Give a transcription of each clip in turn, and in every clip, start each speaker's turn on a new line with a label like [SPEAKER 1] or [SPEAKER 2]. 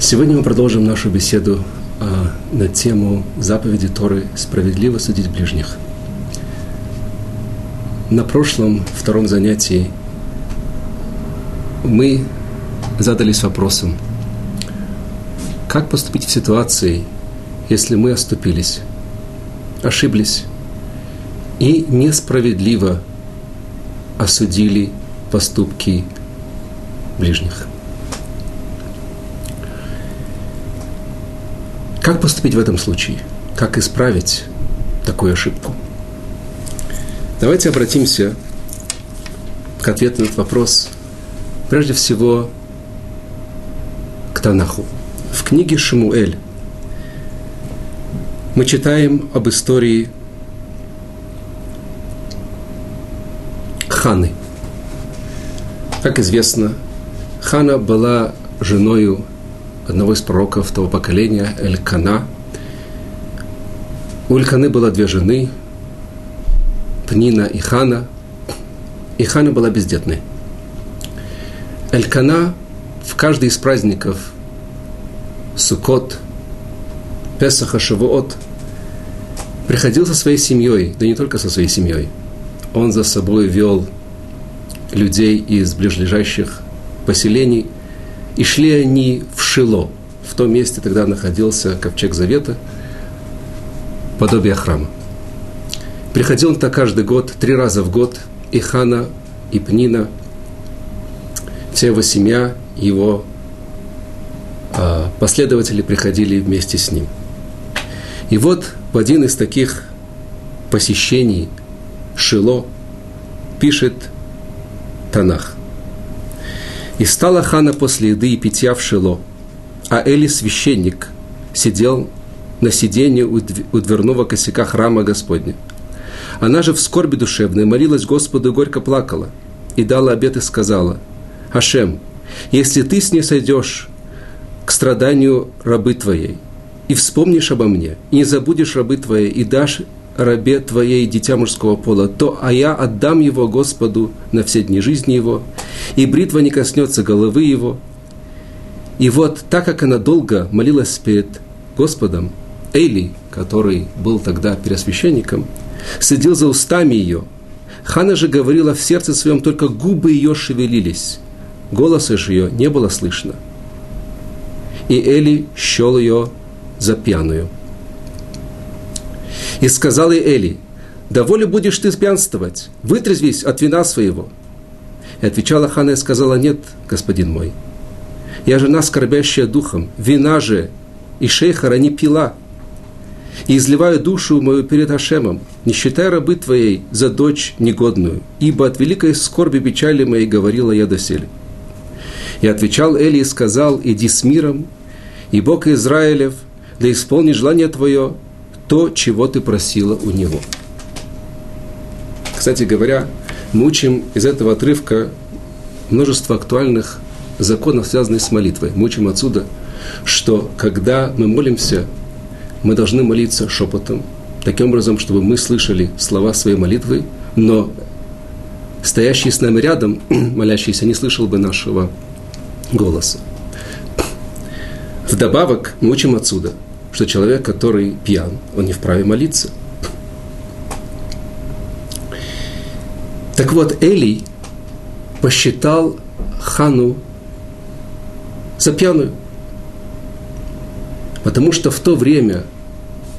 [SPEAKER 1] Сегодня мы продолжим нашу беседу а, на тему заповеди Торы «Справедливо судить ближних». На прошлом, втором занятии, мы задались вопросом, как поступить в ситуации, если мы оступились, ошиблись и несправедливо осудили поступки ближних – Как поступить в этом случае? Как исправить такую ошибку? Давайте обратимся к ответу на этот вопрос. Прежде всего, к Танаху. В книге Шимуэль мы читаем об истории Ханы. Как известно, Хана была женою одного из пророков того поколения, Элькана. У Эльканы было две жены, Пнина и Хана. И Хана была бездетной. Элькана в каждый из праздников Сукот, Песаха, Шавуот приходил со своей семьей, да не только со своей семьей. Он за собой вел людей из ближайших поселений – и шли они Шило. В том месте тогда находился ковчег Завета, подобие храма. Приходил он так каждый год, три раза в год, и Хана, и Пнина, вся его семья, его а, последователи приходили вместе с ним. И вот в один из таких посещений Шило пишет Танах. И стала хана после еды и питья в Шило, а Эли, священник, сидел на сиденье у дверного косяка храма Господня. Она же в скорби душевной молилась Господу и горько плакала, и дала обет и сказала, «Хашем, если ты с ней сойдешь к страданию рабы твоей, и вспомнишь обо мне, и не забудешь рабы твоей, и дашь рабе твоей дитя мужского пола, то а я отдам его Господу на все дни жизни его, и бритва не коснется головы его. И вот, так как она долго молилась перед Господом, Эли, который был тогда первосвященником, следил за устами ее. Хана же говорила в сердце своем, только губы ее шевелились, голоса же ее не было слышно. И Эли щел ее за пьяную – и сказал ей Эли, доволе будешь ты пьянствовать, вытрезвись от вина своего. И отвечала Хана и сказала, нет, господин мой, я жена, скорбящая духом, вина же и шейхара не пила, и изливаю душу мою перед Ашемом, не считай рабы твоей за дочь негодную, ибо от великой скорби печали моей говорила я доселе. И отвечал Эли и сказал, иди с миром, и Бог Израилев, да исполни желание твое, то, чего ты просила у него. Кстати говоря, мы учим из этого отрывка множество актуальных законов, связанных с молитвой. Мы учим отсюда, что когда мы молимся, мы должны молиться шепотом, таким образом, чтобы мы слышали слова своей молитвы, но стоящий с нами рядом, молящийся, не слышал бы нашего голоса. Вдобавок мы учим отсюда – что человек, который пьян, он не вправе молиться. Так вот, Элий посчитал хану за пьяную. Потому что в то время,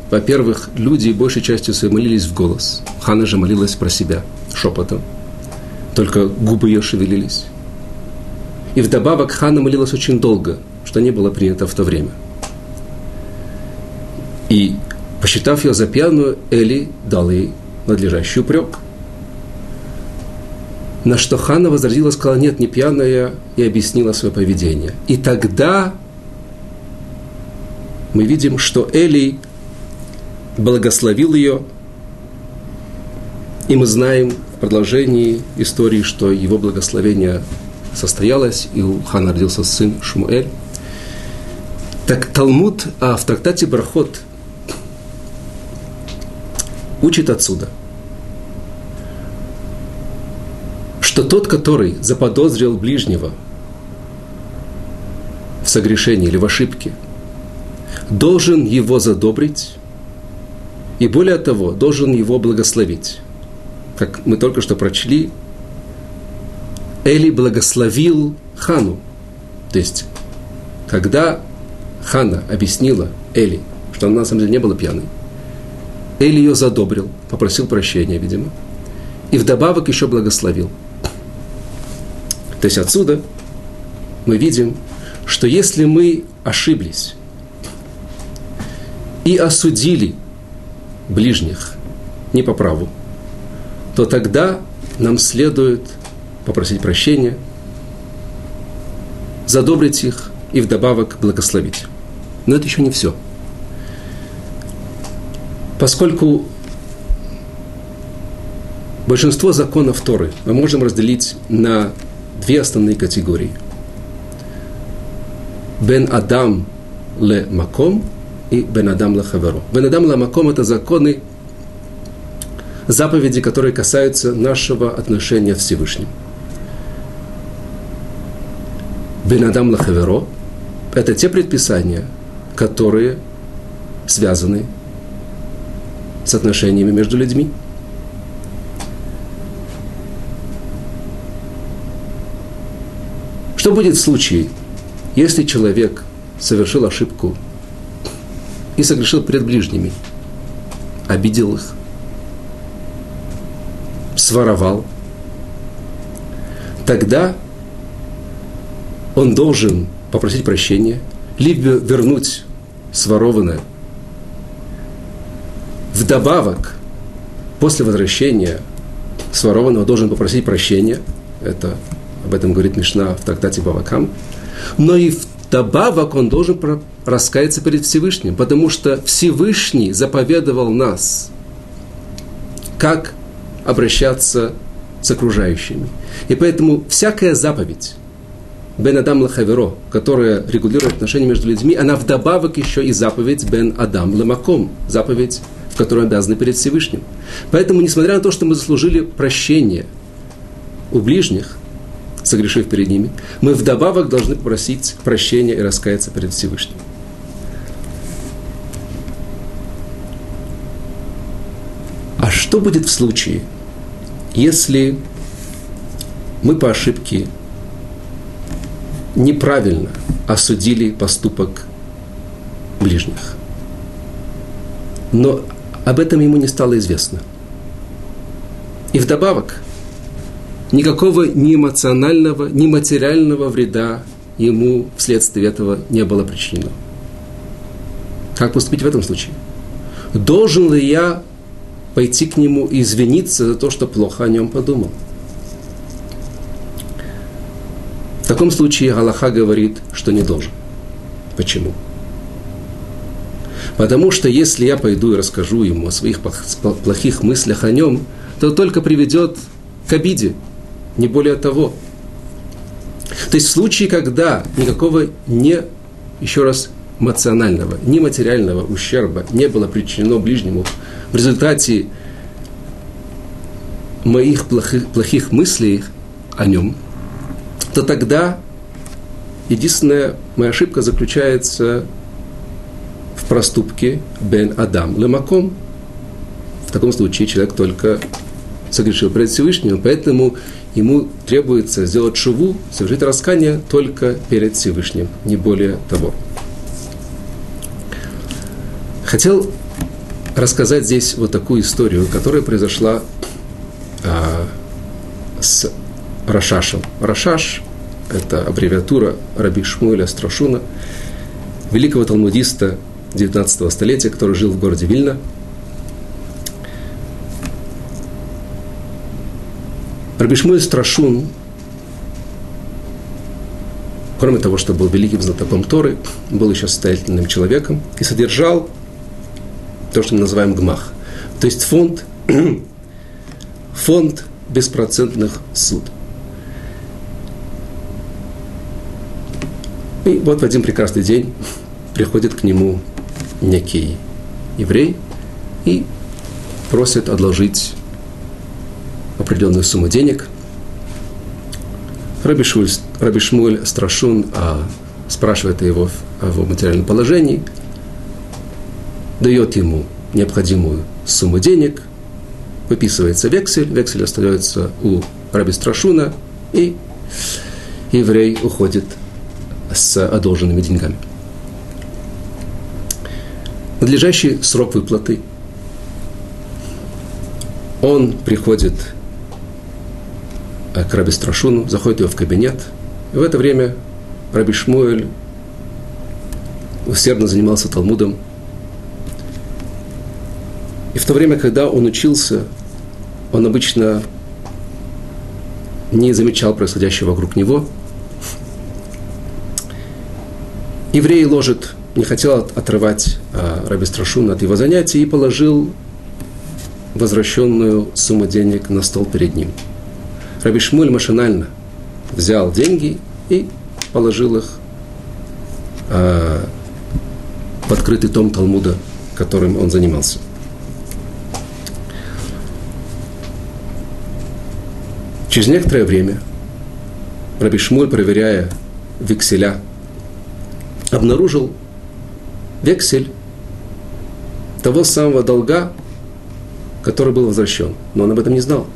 [SPEAKER 1] во-первых, люди большей частью своей молились в голос. Хана же молилась про себя, шепотом. Только губы ее шевелились. И вдобавок Хана молилась очень долго, что не было принято в то время – и, посчитав ее за пьяную, Эли дал ей надлежащий упрек. На что Ханна возразила, сказала, нет, не пьяная, и объяснила свое поведение. И тогда мы видим, что Эли благословил ее, и мы знаем в продолжении истории, что его благословение состоялось, и у Хана родился сын Шмуэль. Так Талмуд а в трактате Брахот учит отсюда, что тот, который заподозрил ближнего в согрешении или в ошибке, должен его задобрить и более того, должен его благословить. Как мы только что прочли, Эли благословил Хану. То есть, когда Хана объяснила Эли, что она на самом деле не была пьяной, Эли ее задобрил, попросил прощения, видимо, и вдобавок еще благословил. То есть отсюда мы видим, что если мы ошиблись и осудили ближних не по праву, то тогда нам следует попросить прощения, задобрить их и вдобавок благословить. Но это еще не все. Поскольку большинство законов Торы мы можем разделить на две основные категории. Бен Адам ле Маком и Бен Адам ле Хаверо. Бен Адам ле Маком – это законы, заповеди, которые касаются нашего отношения Всевышним. Бен Адам ле Хаверо – это те предписания, которые связаны с отношениями между людьми – Что будет в случае, если человек совершил ошибку и согрешил перед ближними, обидел их, своровал, тогда он должен попросить прощения, либо вернуть сворованное. Вдобавок, после возвращения сворованного должен попросить прощения, это об этом говорит Мишна в трактате Бавакам. Но и вдобавок он должен раскаяться перед Всевышним, потому что Всевышний заповедовал нас, как обращаться с окружающими. И поэтому всякая заповедь, Бен Адам Лахаверо, которая регулирует отношения между людьми, она вдобавок еще и заповедь Бен Адам Ламаком, заповедь, в которой обязаны перед Всевышним. Поэтому, несмотря на то, что мы заслужили прощение у ближних, согрешив перед ними, мы вдобавок должны попросить прощения и раскаяться перед Всевышним. А что будет в случае, если мы по ошибке неправильно осудили поступок ближних? Но об этом ему не стало известно. И вдобавок – никакого ни эмоционального, ни материального вреда ему вследствие этого не было причинено. Как поступить в этом случае? Должен ли я пойти к нему и извиниться за то, что плохо о нем подумал? В таком случае Галаха говорит, что не должен. Почему? Потому что если я пойду и расскажу ему о своих плохих мыслях о нем, то только приведет к обиде, не более того. То есть в случае, когда никакого не, еще раз, эмоционального, ни материального ущерба не было причинено ближнему в результате моих плохих, плохих мыслей о нем, то тогда единственная моя ошибка заключается в проступке Бен Адам Лемаком. В таком случае человек только согрешил перед Всевышним, поэтому ему требуется сделать шуву, совершить раскание только перед Всевышним, не более того. Хотел рассказать здесь вот такую историю, которая произошла а, с Рашашем. Рашаш – это аббревиатура Раби Шмуэля Страшуна, великого талмудиста 19 столетия, который жил в городе Вильна – Рабишмуй Страшун, кроме того, что был великим знатоком Торы, был еще состоятельным человеком и содержал то, что мы называем гмах. То есть фонд, фонд беспроцентных суд. И вот в один прекрасный день приходит к нему некий еврей и просит одолжить определенную сумму денег. Раби, Шуль, Раби Шмуль Страшун, а спрашивает его о его материальном положении, дает ему необходимую сумму денег, выписывается вексель, вексель остается у раби Страшуна, и еврей уходит с одолженными деньгами. Надлежащий срок выплаты. Он приходит к Раби Страшуну, заходит его в кабинет, и в это время Раби Шмуэль усердно занимался Талмудом. И в то время, когда он учился, он обычно не замечал происходящего вокруг него. Еврей ложит, не хотел отрывать а, Раби Страшуна от его занятий и положил возвращенную сумму денег на стол перед ним. Раби Шмуль машинально взял деньги и положил их а, в открытый том Талмуда, которым он занимался. Через некоторое время Раби Шмуль, проверяя векселя, обнаружил вексель того самого долга, который был возвращен. Но он об этом не знал.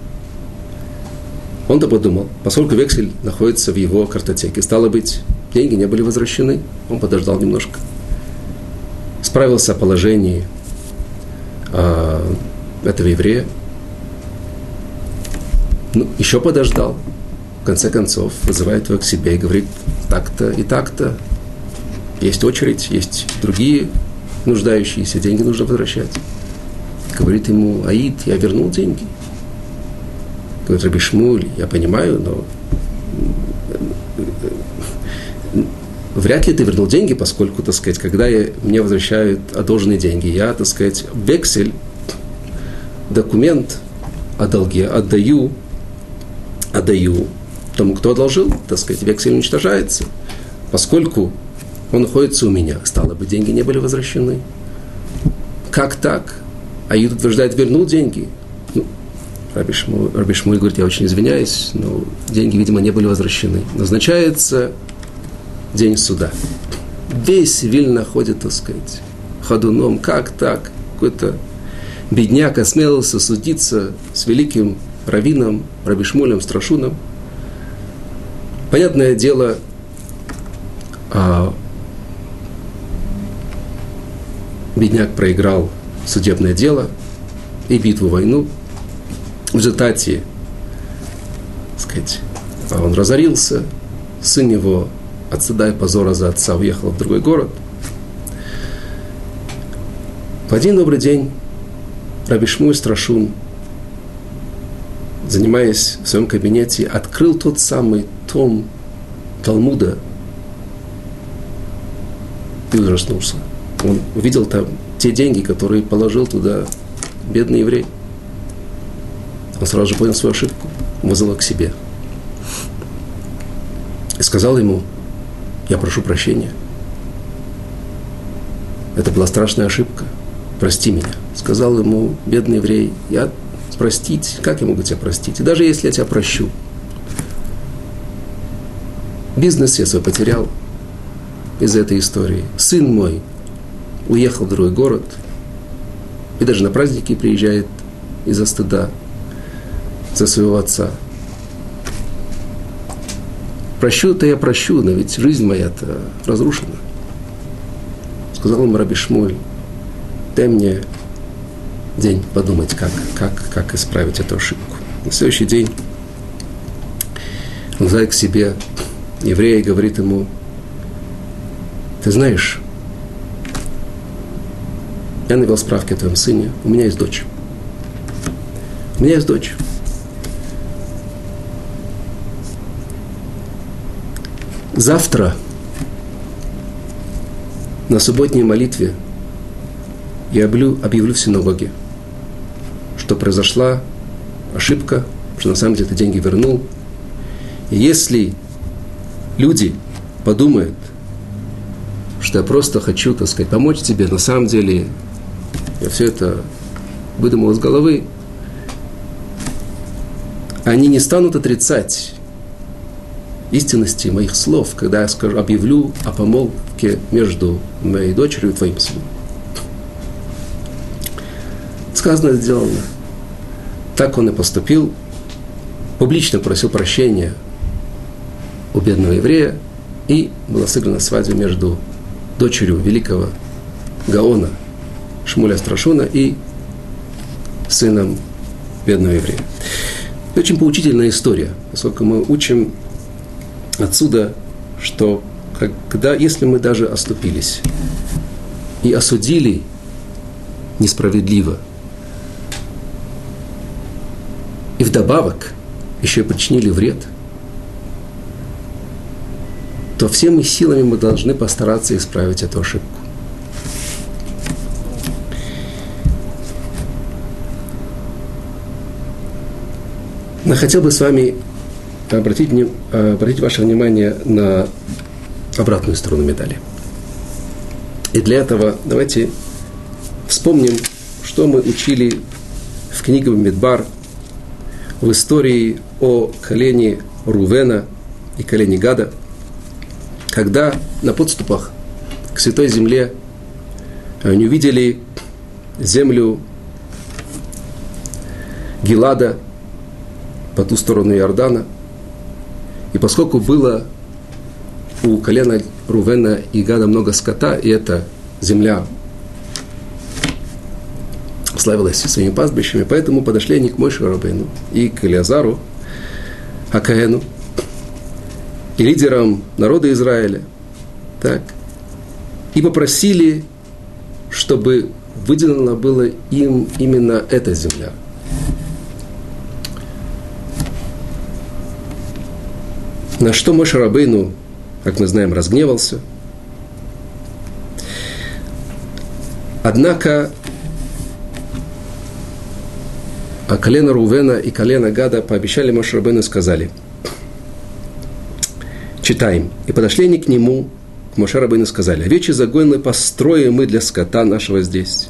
[SPEAKER 1] Он-то подумал, поскольку вексель находится в его картотеке, стало быть, деньги не были возвращены. Он подождал немножко. Справился о положении э, этого еврея, ну, еще подождал. В конце концов, вызывает его к себе и говорит, так-то и так-то. Есть очередь, есть другие нуждающиеся, деньги нужно возвращать. Говорит ему, Аид, я вернул деньги. Говорит, Раби Шмуль, я понимаю, но вряд ли ты вернул деньги, поскольку, так сказать, когда я, мне возвращают одолженные деньги, я, так сказать, вексель, документ о долге отдаю отдаю тому, кто одолжил, так сказать, вексель уничтожается. Поскольку он находится у меня, стало бы, деньги не были возвращены. Как так? А Юд утверждает, вернул деньги. Ну, Раби Шмуль, Раби Шмуль говорит, я очень извиняюсь, но деньги, видимо, не были возвращены. Назначается день суда. Весь Вильна ходит, так сказать, ходуном. Как так? Какой-то бедняк осмелился судиться с великим раввином, Рабишмолем, Страшуном. Понятное дело, а, бедняк проиграл судебное дело и битву, войну. В результате, так сказать, он разорился, сын его от и позора за отца уехал в другой город. В один добрый день Рабишмуй Страшун занимаясь в своем кабинете, открыл тот самый том Талмуда и ужаснулся. Он увидел там те деньги, которые положил туда бедный еврей. Он сразу же понял свою ошибку, вызвал к себе. И сказал ему, я прошу прощения. Это была страшная ошибка. Прости меня. Сказал ему бедный еврей, я простить, как я могу тебя простить? И даже если я тебя прощу, бизнес я свой потерял из этой истории. Сын мой уехал в другой город, и даже на праздники приезжает из-за стыда за своего отца. Прощу-то я прощу, но ведь жизнь моя-то разрушена. Сказал ему Раби Шмуль, дай мне день подумать, как, как, как исправить эту ошибку. На следующий день он зовет к себе еврея и говорит ему, ты знаешь, я навел справки о твоем сыне, у меня есть дочь. У меня есть дочь. Завтра на субботней молитве я объявлю, объявлю в синагоге – что произошла ошибка, что на самом деле ты деньги вернул. И если люди подумают, что я просто хочу, так сказать, помочь тебе, на самом деле я все это выдумал из головы, они не станут отрицать истинности моих слов, когда я скажу, объявлю о помолвке между моей дочерью и твоим сыном. Сказано, сделано. Так он и поступил. Публично просил прощения у бедного еврея, и была сыграна свадьба между дочерью великого Гаона Шмуля Страшуна и сыном бедного еврея. Очень поучительная история, поскольку мы учим отсюда, что когда, если мы даже оступились и осудили несправедливо, и вдобавок еще и причинили вред, то всеми силами мы должны постараться исправить эту ошибку. Но хотел бы с вами обратить, обратить ваше внимание на обратную сторону медали. И для этого давайте вспомним, что мы учили в книге Медбар в истории о колене Рувена и колене Гада, когда на подступах к Святой Земле они увидели землю Гелада – по ту сторону Иордана. И поскольку было у колена Рувена и Гада много скота, и эта земля славилась своими пастбищами, поэтому подошли они к Мойше Рабейну и к Илиазару, Акаэну, и лидерам народа Израиля, так, и попросили, чтобы выделена была им именно эта земля – На что Моше Рабейну, как мы знаем, разгневался. Однако а колено Рувена и колено Гада пообещали Моше Рабейну и сказали, читаем, и подошли они к нему, к Моше Рабейну сказали, овечи загоны построим мы для скота нашего здесь,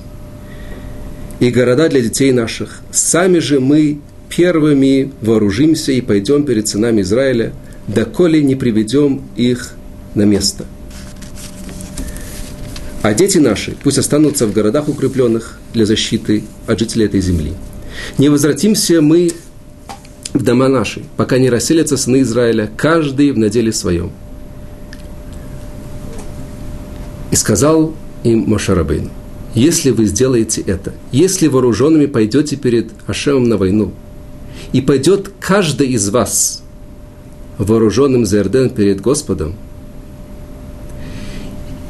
[SPEAKER 1] и города для детей наших, сами же мы первыми вооружимся и пойдем перед сынами Израиля – доколе не приведем их на место. А дети наши пусть останутся в городах укрепленных для защиты от жителей этой земли. Не возвратимся мы в дома наши, пока не расселятся сыны Израиля, каждый в наделе своем. И сказал им Мошарабейн, если вы сделаете это, если вооруженными пойдете перед Ашемом на войну, и пойдет каждый из вас вооруженным за Эрден перед Господом,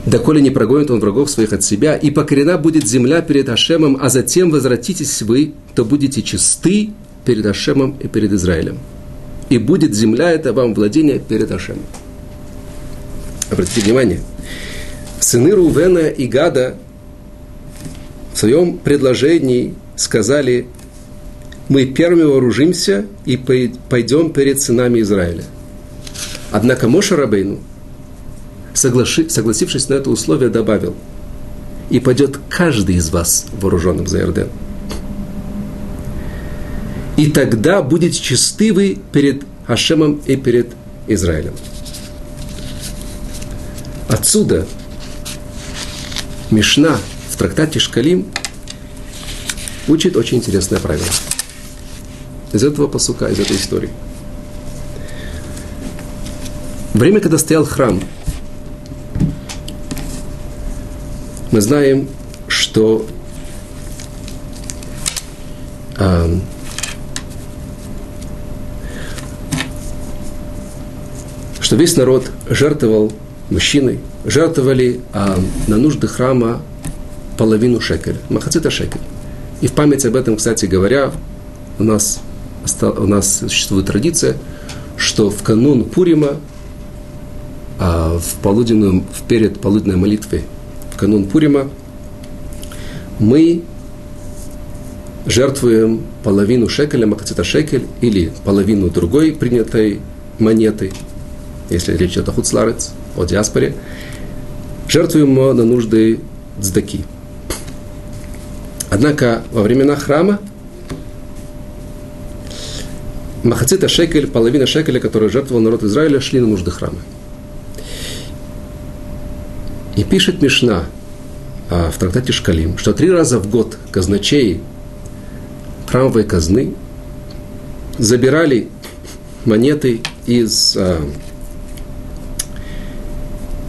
[SPEAKER 1] доколе не прогонит он врагов своих от себя, и покорена будет земля перед Ашемом, а затем возвратитесь вы, то будете чисты перед Ашемом и перед Израилем. И будет земля это вам владение перед Ашемом. Обратите внимание, сыны Рувена и Гада в своем предложении сказали, мы первыми вооружимся и пойдем перед сынами Израиля. Однако Моша Рабейну, согласившись на это условие, добавил, и пойдет каждый из вас вооруженным за Иорден. И тогда будете чисты вы перед Хашемом и перед Израилем. Отсюда Мишна в трактате Шкалим учит очень интересное правило. Из этого посука, из этой истории – Время, когда стоял храм, мы знаем, что э, что весь народ жертвовал мужчины, жертвовали э, на нужды храма половину шекеля, махацита шекель. И в память об этом, кстати говоря, у нас, у нас существует традиция, что в канун Пурима а в полуденную, в перед полуденной молитве в канун Пурима мы жертвуем половину шекеля, макацита шекель, или половину другой принятой монеты, если речь идет о хуцларец, о диаспоре, жертвуем на нужды цдаки. Однако во времена храма Махацита шекель, половина шекеля, которую жертвовал народ Израиля, шли на нужды храма. И пишет Мишна а, в трактате Шкалим, что три раза в год казначей храмовой казны забирали монеты из, а,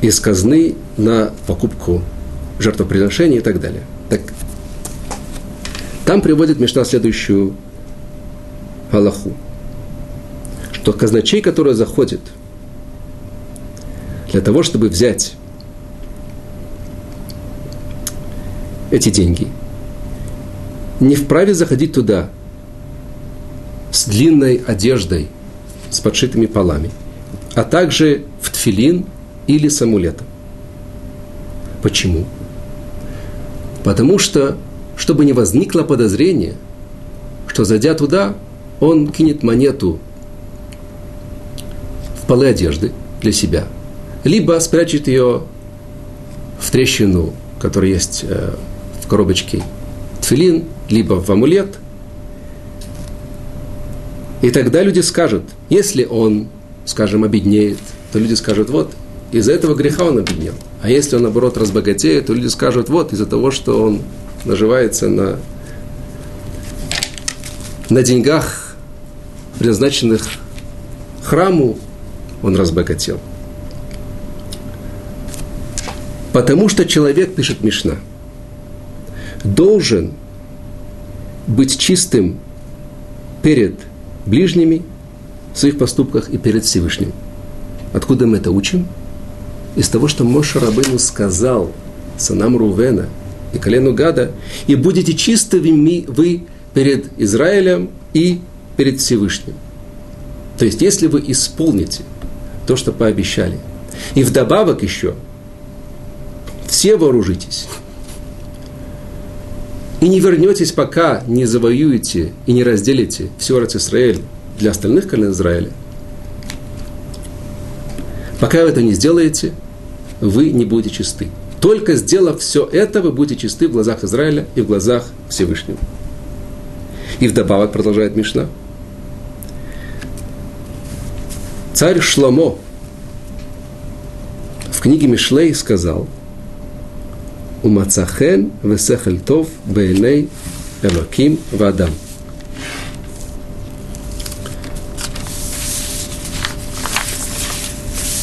[SPEAKER 1] из казны на покупку жертвоприношений и так далее. Так, там приводит Мишна следующую Аллаху, что казначей, который заходит для того, чтобы взять эти деньги, не вправе заходить туда с длинной одеждой, с подшитыми полами, а также в тфилин или с амулетом. Почему? Потому что, чтобы не возникло подозрение, что зайдя туда, он кинет монету полы одежды для себя, либо спрячет ее в трещину, которая есть э, в коробочке тфилин, либо в амулет. И тогда люди скажут, если он, скажем, обеднеет, то люди скажут, вот, из-за этого греха он обеднел. А если он, наоборот, разбогатеет, то люди скажут, вот, из-за того, что он наживается на, на деньгах, предназначенных храму, он разбогател. Потому что человек, пишет Мишна, должен быть чистым перед ближними в своих поступках и перед Всевышним. Откуда мы это учим? Из того, что Моша Рабыну сказал сынам Рувена и колену Гада, и будете чистыми вы перед Израилем и перед Всевышним. То есть, если вы исполните то, что пообещали, и вдобавок еще все вооружитесь, и не вернетесь, пока не завоюете и не разделите всю Израиль для остальных колен Израиля, пока вы это не сделаете, вы не будете чисты. Только сделав все это, вы будете чисты в глазах Израиля и в глазах Всевышнего. И вдобавок продолжает Мишна. Царь Шломо в книге Мишлей сказал – Умацахен весехель тов бейней элоким вадам.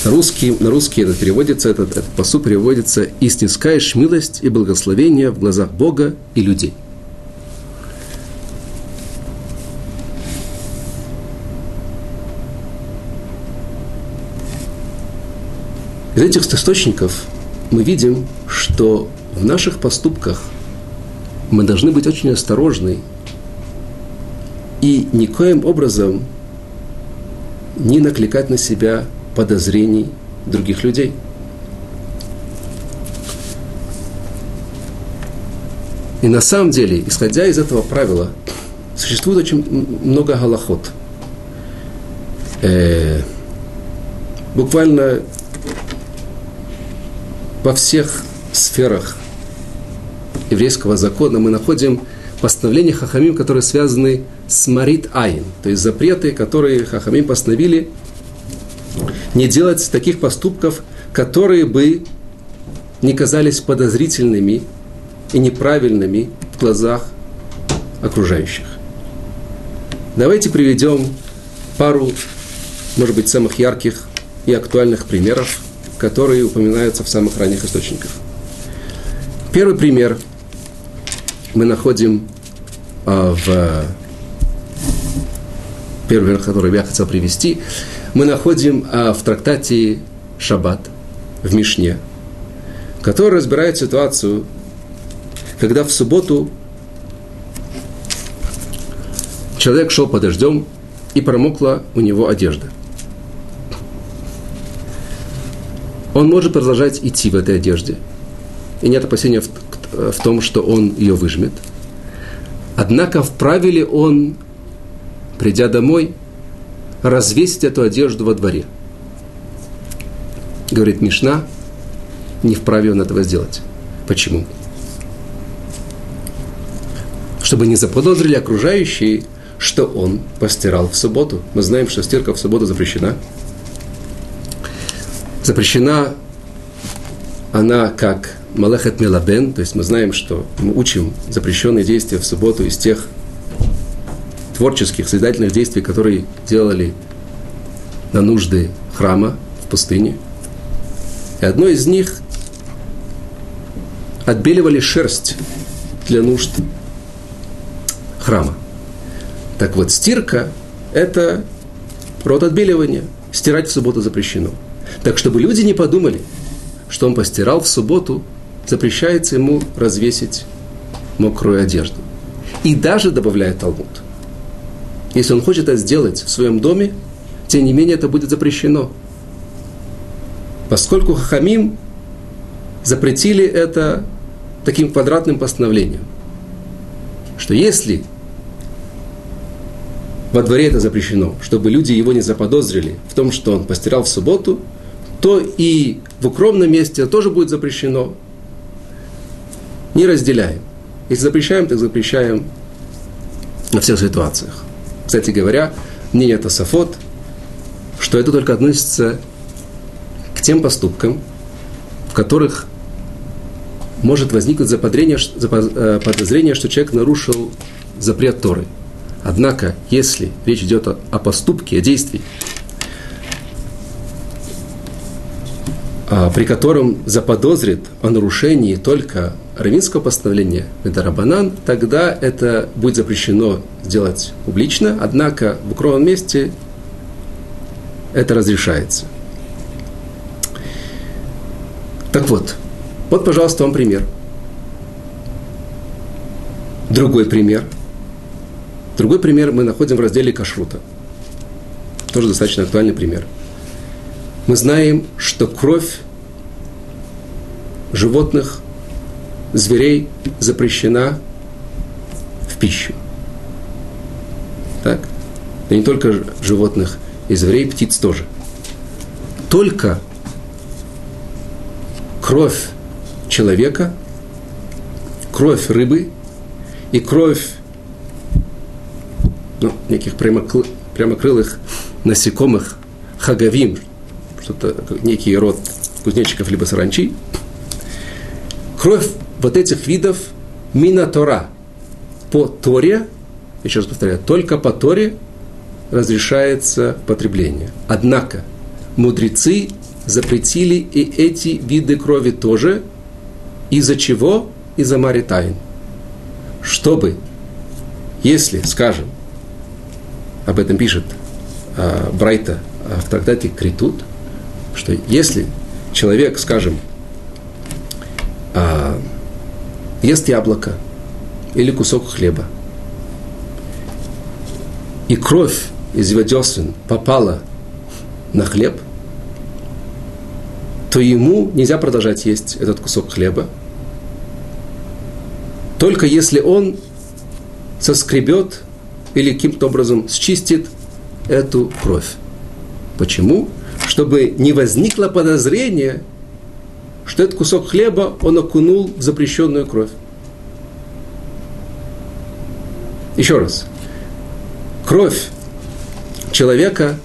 [SPEAKER 1] Русский, на русский это переводится, этот, этот посу переводится «И снискаешь милость и благословение в глазах Бога и людей». Из этих источников мы видим, что в наших поступках мы должны быть очень осторожны и никоим образом не накликать на себя подозрений других людей. И на самом деле, исходя из этого правила, существует очень много галахот. Э, буквально во всех сферах еврейского закона мы находим постановления Хахамим, которые связаны с Марит Айн, то есть запреты, которые Хахамим постановили не делать таких поступков, которые бы не казались подозрительными и неправильными в глазах окружающих. Давайте приведем пару, может быть, самых ярких и актуальных примеров, которые упоминаются в самых ранних источниках. Первый пример мы находим а, в первый пример, который я хотел привести, мы находим а, в трактате Шаббат в Мишне, который разбирает ситуацию, когда в субботу человек шел под дождем и промокла у него одежда. Он может продолжать идти в этой одежде – и нет опасения в, в том, что он ее выжмет. Однако вправе ли он, придя домой, развесить эту одежду во дворе? Говорит Мишна, не вправе он этого сделать. Почему? Чтобы не заподозрили окружающие, что он постирал в субботу. Мы знаем, что стирка в субботу запрещена. Запрещена она как Малахет Мелабен, то есть мы знаем, что мы учим запрещенные действия в субботу из тех творческих, созидательных действий, которые делали на нужды храма в пустыне. И одно из них отбеливали шерсть для нужд храма. Так вот, стирка – это род отбеливания. Стирать в субботу запрещено. Так, чтобы люди не подумали, что он постирал в субботу, запрещается ему развесить мокрую одежду. И даже добавляет Талмуд – если он хочет это сделать в своем доме, тем не менее это будет запрещено. Поскольку Хахамим запретили это таким квадратным постановлением, что если во дворе это запрещено, чтобы люди его не заподозрили в том, что он постирал в субботу, то и в укромном месте тоже будет запрещено. Не разделяем. Если запрещаем, так запрещаем на всех ситуациях. Кстати говоря, мнение Тософот, что это только относится к тем поступкам, в которых может возникнуть заподозрение, э, подозрение, что человек нарушил запрет Торы. Однако, если речь идет о, о поступке, о действии, при котором заподозрит о нарушении только равинского постановления Медарабанан, тогда это будет запрещено сделать публично, однако в укромном месте это разрешается. Так вот, вот, пожалуйста, вам пример. Другой пример. Другой пример мы находим в разделе кашрута. Тоже достаточно актуальный пример. Мы знаем, что кровь животных зверей запрещена в пищу. Так? И не только животных и зверей, птиц тоже. Только кровь человека, кровь рыбы и кровь ну, неких прямокрыл, прямокрылых насекомых хагавим, что-то, некий род кузнечиков либо саранчи, кровь вот этих видов Минатора по Торе, еще раз повторяю, только по Торе разрешается потребление. Однако мудрецы запретили и эти виды крови тоже. Из-за чего? Из-за Маритайн. Чтобы, если, скажем, об этом пишет а, Брайта а, в трактате Критут, что если человек, скажем, а, ест яблоко или кусок хлеба, и кровь из его десен попала на хлеб, то ему нельзя продолжать есть этот кусок хлеба, только если он соскребет или каким-то образом счистит эту кровь. Почему? Чтобы не возникло подозрения, что этот кусок хлеба он окунул в запрещенную кровь. Еще раз. Кровь человека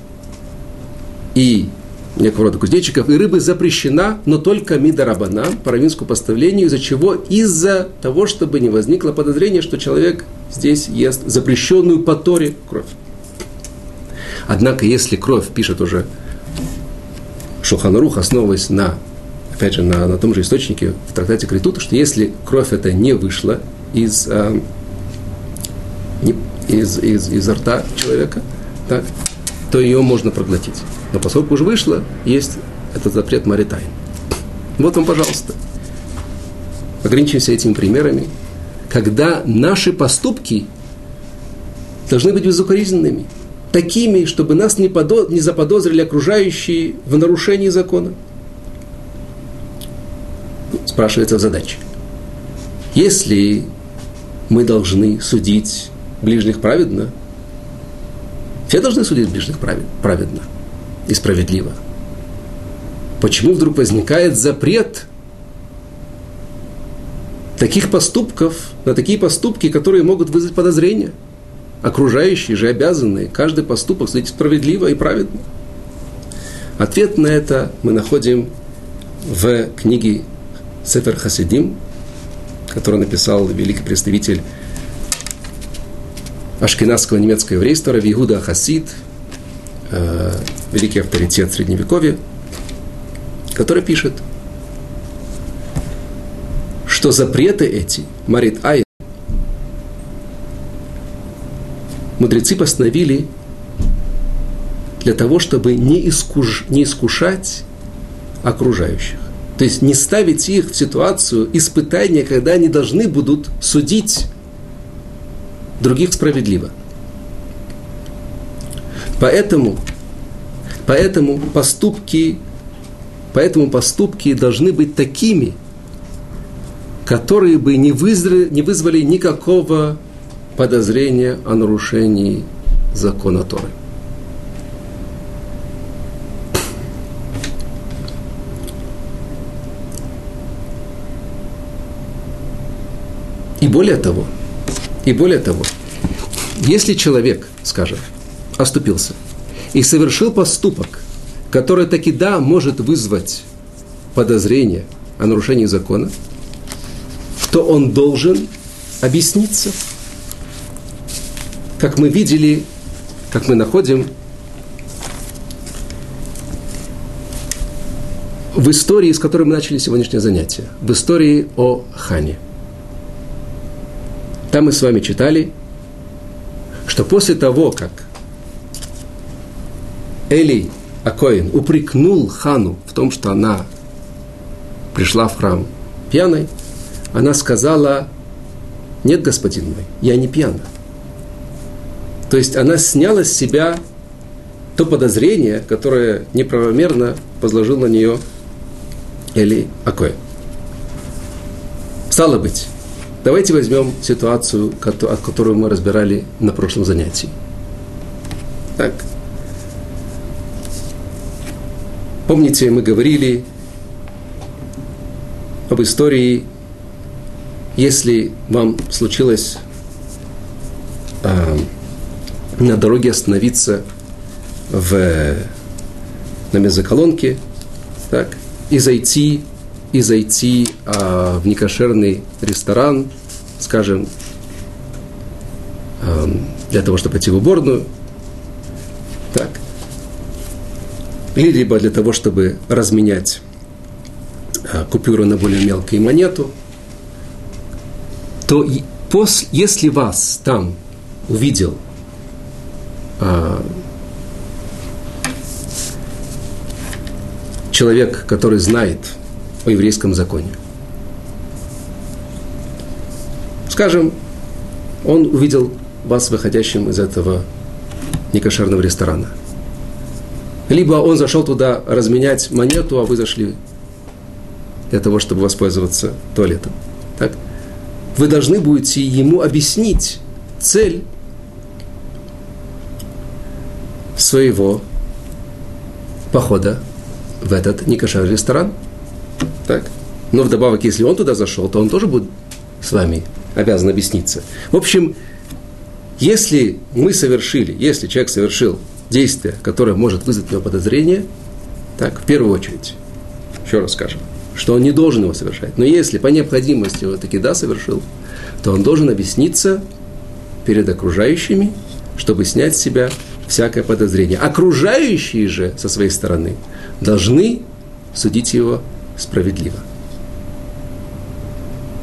[SPEAKER 1] и некого рода кузнечиков и рыбы запрещена, но только мидарабана, по равинскому поставлению, из-за чего? Из-за того, чтобы не возникло подозрение, что человек здесь ест запрещенную по Торе кровь. Однако, если кровь, пишет уже Шуханарух, основываясь на опять же, на, на том же источнике в трактате Критута, что если кровь это не вышла из, э, не, из, из, из рта человека, так, то ее можно проглотить. Но поскольку уже вышло, есть этот запрет Маритайн. Вот вам, пожалуйста. Ограничимся этими примерами, когда наши поступки должны быть безукоризненными, такими, чтобы нас не, подо, не заподозрили окружающие в нарушении закона спрашивается в задаче. Если мы должны судить ближних праведно, все должны судить ближних праведно и справедливо. Почему вдруг возникает запрет таких поступков, на такие поступки, которые могут вызвать подозрения? Окружающие же обязаны каждый поступок судить справедливо и праведно. Ответ на это мы находим в книге Сефер Хасидим, который написал великий представитель ашкенадского немецкого еврейства Равигуда Хасид, э, великий авторитет Средневековья, который пишет, что запреты эти, Марит Ай, мудрецы постановили для того, чтобы не, искуш, не искушать окружающих. То есть не ставить их в ситуацию испытания, когда они должны будут судить других справедливо. Поэтому, поэтому поступки, поэтому поступки должны быть такими, которые бы не вызвали, не вызвали никакого подозрения о нарушении закона Торы. И более того, и более того, если человек, скажем, оступился и совершил поступок, который таки да может вызвать подозрение о нарушении закона, то он должен объясниться. Как мы видели, как мы находим в истории, с которой мы начали сегодняшнее занятие, в истории о Хане – там мы с вами читали, что после того, как Эли Акоин упрекнул Хану в том, что она пришла в храм пьяной, она сказала, нет, господин мой, я не пьяна. То есть она сняла с себя то подозрение, которое неправомерно возложил на нее Эли Акоин. Стало быть, Давайте возьмем ситуацию, которую мы разбирали на прошлом занятии. Так. Помните, мы говорили об истории, если вам случилось на дороге остановиться в, на мезоколонке, так, и зайти и зайти а, в некошерный ресторан, скажем, а, для того, чтобы пойти в уборную, так, или либо для того, чтобы разменять а, купюру на более мелкую монету, то после, если вас там увидел человек, который знает – о еврейском законе. Скажем, он увидел вас выходящим из этого некошерного ресторана. Либо он зашел туда разменять монету, а вы зашли для того, чтобы воспользоваться туалетом. Так? Вы должны будете ему объяснить цель своего похода в этот некошерный ресторан – так? Но вдобавок, если он туда зашел, то он тоже будет с вами обязан объясниться. В общем, если мы совершили, если человек совершил действие, которое может вызвать у него подозрение, так, в первую очередь, еще раз скажем, что он не должен его совершать. Но если по необходимости его таки да совершил, то он должен объясниться перед окружающими, чтобы снять с себя всякое подозрение. Окружающие же со своей стороны должны судить его справедливо.